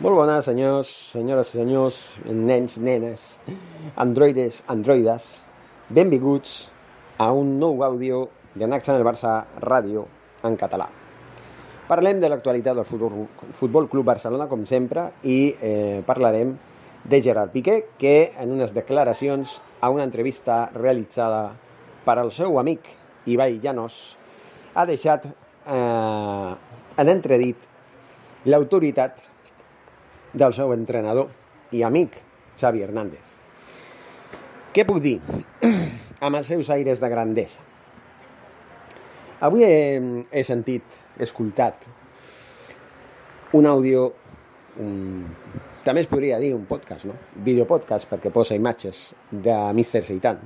Molt bones, senyors, senyores senyors, nens, nenes, androides, androides, benvinguts a un nou àudio de Nax en el Barça Ràdio en català. Parlem de l'actualitat del Futbol, Futbol Club Barcelona, com sempre, i eh, parlarem de Gerard Piqué, que en unes declaracions a una entrevista realitzada per al seu amic Ibai Llanos ha deixat eh, en entredit l'autoritat del seu entrenador i amic, Xavi Hernández. Què puc dir? amb els seus aires de grandesa. Avui he, he sentit, he escoltat un àudio, un, també es podria dir un podcast, no? videopodcast, perquè posa imatges de Mr. Seitan,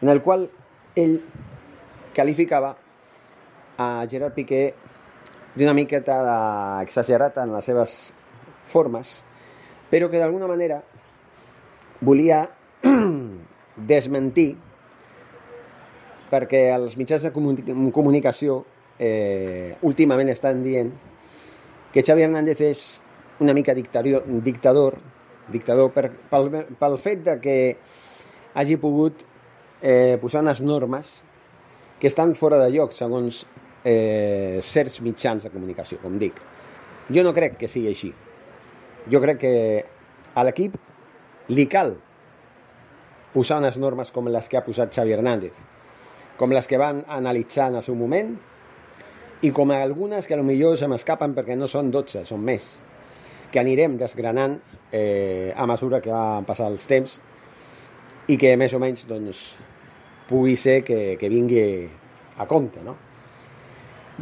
en el qual ell qualificava a Gerard Piqué d'una miqueta exagerat en les seves formes, però que d'alguna manera volia desmentir perquè els mitjans de comunicació eh, últimament estan dient que Xavi Hernández és una mica dictador, dictador, dictador per, pel, pel fet de que hagi pogut eh, posar unes normes que estan fora de lloc segons eh, certs mitjans de comunicació, com dic. Jo no crec que sigui així jo crec que a l'equip li cal posar unes normes com les que ha posat Xavi Hernández, com les que van analitzar en el seu moment i com algunes que millor se m'escapen perquè no són 12, són més, que anirem desgranant eh, a mesura que van passar els temps i que més o menys doncs, pugui ser que, que vingui a compte. No?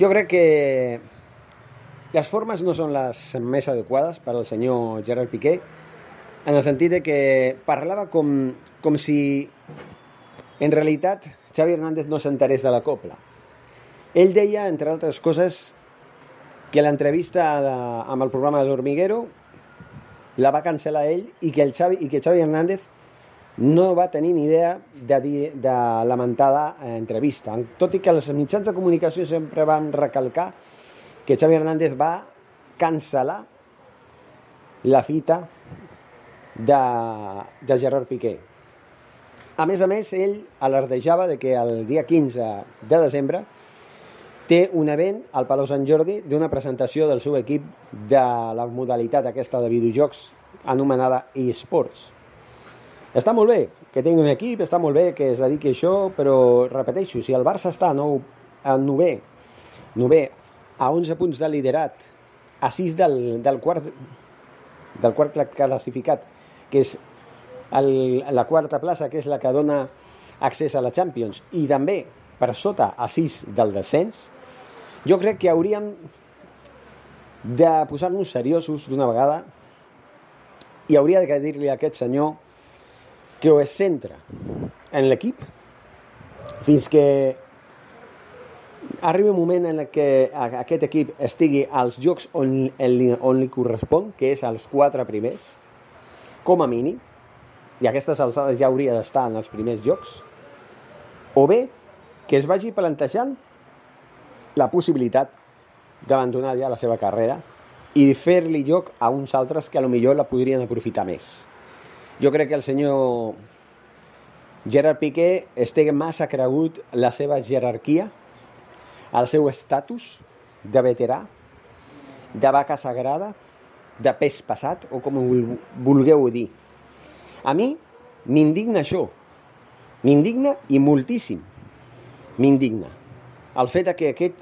Jo crec que les formes no són les més adequades per al senyor Gerard Piqué, en el sentit de que parlava com, com si en realitat Xavi Hernández no s'enterés de la copla. Ell deia, entre altres coses, que l'entrevista amb el programa de l'Hormiguero la va cancel·lar ell i que, el Xavi, i que Xavi Hernández no va tenir ni idea de, dir, de lamentada entrevista. Tot i que els mitjans de comunicació sempre van recalcar que Xavi Hernández va cancel·lar la fita de, de Gerard Piqué. A més a més, ell alardejava de que el dia 15 de desembre té un event al Palau Sant Jordi d'una presentació del seu equip de la modalitat aquesta de videojocs anomenada eSports. Està molt bé que tingui un equip, està molt bé que es dediqui a això, però repeteixo, si el Barça està a nou, a nové, nové a 11 punts de liderat, a 6 del, del quart del quart classificat, que és el, la quarta plaça, que és la que dona accés a la Champions, i també per sota a 6 del descens, jo crec que hauríem de posar-nos seriosos d'una vegada i hauria de dir-li a aquest senyor que ho és centre en l'equip fins que arriba un moment en què aquest equip estigui als jocs on, on li correspon, que és als quatre primers, com a mínim, i aquestes alçades ja hauria d'estar en els primers jocs, o bé que es vagi plantejant la possibilitat d'abandonar ja la seva carrera i fer-li lloc a uns altres que a lo millor la podrien aprofitar més. Jo crec que el senyor Gerard Piqué estigui massa cregut la seva jerarquia el seu estatus de veterà de vaca sagrada, de pes passat, o com ho vulgueu dir. A mi m'indigna això. M'indigna i moltíssim. M'indigna. El fet que aquest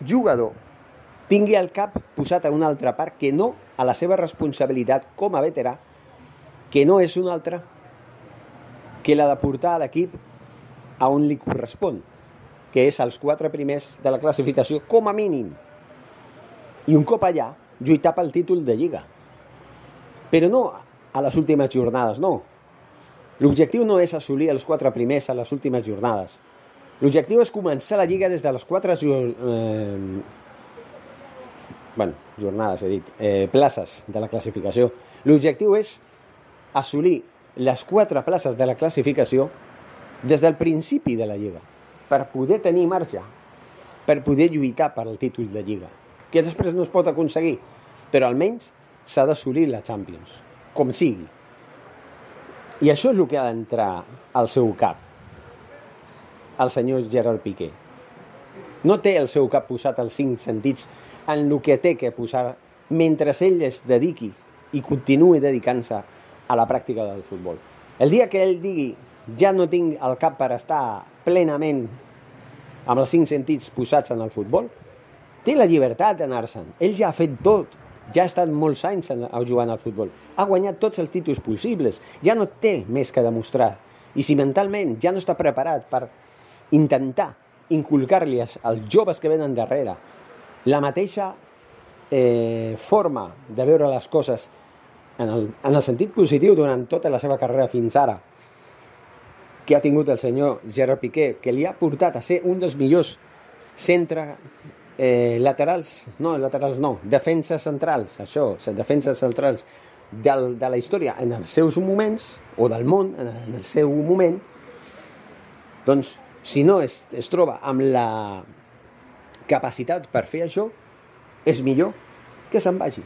jugador tingui el cap posat a una altra part que no a la seva responsabilitat com a veterà, que no és una altra que la de portar a l'equip a on li correspon, que és als quatre primers de la classificació com a mínim. I un cop allà, lluitar pel títol de Lliga. Però no a les últimes jornades, no. L'objectiu no és assolir els quatre primers a les últimes jornades. L'objectiu és començar la Lliga des de les quatre eh, bueno, jornades, he dit, eh, places de la classificació. L'objectiu és assolir les quatre places de la classificació des del principi de la Lliga, per poder tenir marge, per poder lluitar per al títol de Lliga, que després no es pot aconseguir, però almenys s'ha d'assolir la Champions, com sigui. I això és el que ha d'entrar al seu cap, el senyor Gerard Piqué. No té el seu cap posat als cinc sentits en el que té que posar mentre ell es dediqui i continuï dedicant-se a la pràctica del futbol. El dia que ell digui ja no tinc el cap per estar plenament amb els cinc sentits posats en el futbol, té la llibertat d'anar-se'n. Ell ja ha fet tot, ja ha estat molts anys jugant al futbol, ha guanyat tots els títols possibles, ja no té més que demostrar. I si mentalment ja no està preparat per intentar inculcar-li als joves que venen darrere la mateixa eh, forma de veure les coses en el, en el sentit positiu durant tota la seva carrera fins ara que ha tingut el senyor Gerard Piqué, que li ha portat a ser un dels millors centre eh, laterals, no, laterals no, defenses centrals, això, defenses centrals del, de la història en els seus moments, o del món en, en el seu moment, doncs, si no es, es troba amb la capacitat per fer això, és millor que se'n vagi.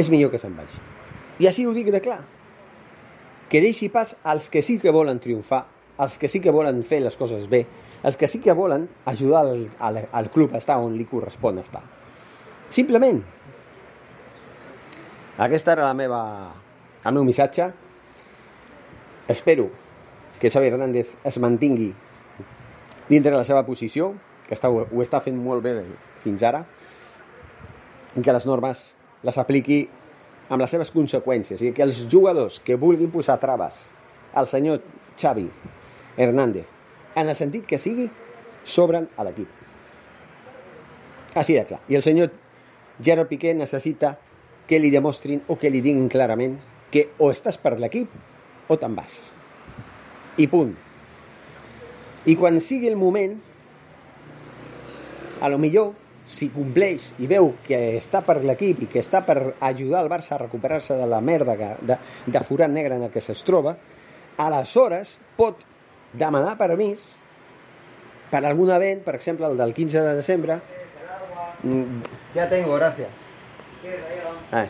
És millor que se'n vagi. I així ho dic de clar. Que deixi pas als que sí que volen triomfar, als que sí que volen fer les coses bé, els que sí que volen ajudar al, al, al club a estar on li correspon estar. Simplement. Aquesta era la meva, el meu missatge. Espero que Xavi Hernández es mantingui dintre la seva posició, que està, ho està fent molt bé fins ara, i que les normes les apliqui amb les seves conseqüències i que els jugadors que vulguin posar traves al senyor Xavi Hernández en el sentit que sigui sobren a l'equip. Així de clar. I el senyor Gerard Piqué necessita que li demostrin o que li diguin clarament que o estàs per l'equip o te'n vas. I punt. I quan sigui el moment a lo millor, si compleix i veu que està per l'equip i que està per ajudar el Barça a recuperar-se de la merda que, de, de forat negre en el que es troba, aleshores pot demanar permís per algun event, per exemple el del 15 de desembre. Mm, ja tengo, gràcies. Eh.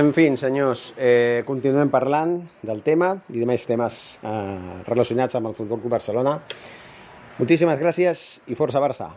En fi, senyors, eh, continuem parlant del tema i de més temes eh, relacionats amb el Futbol Club Barcelona. Muchísimas gracias y Forza Barça.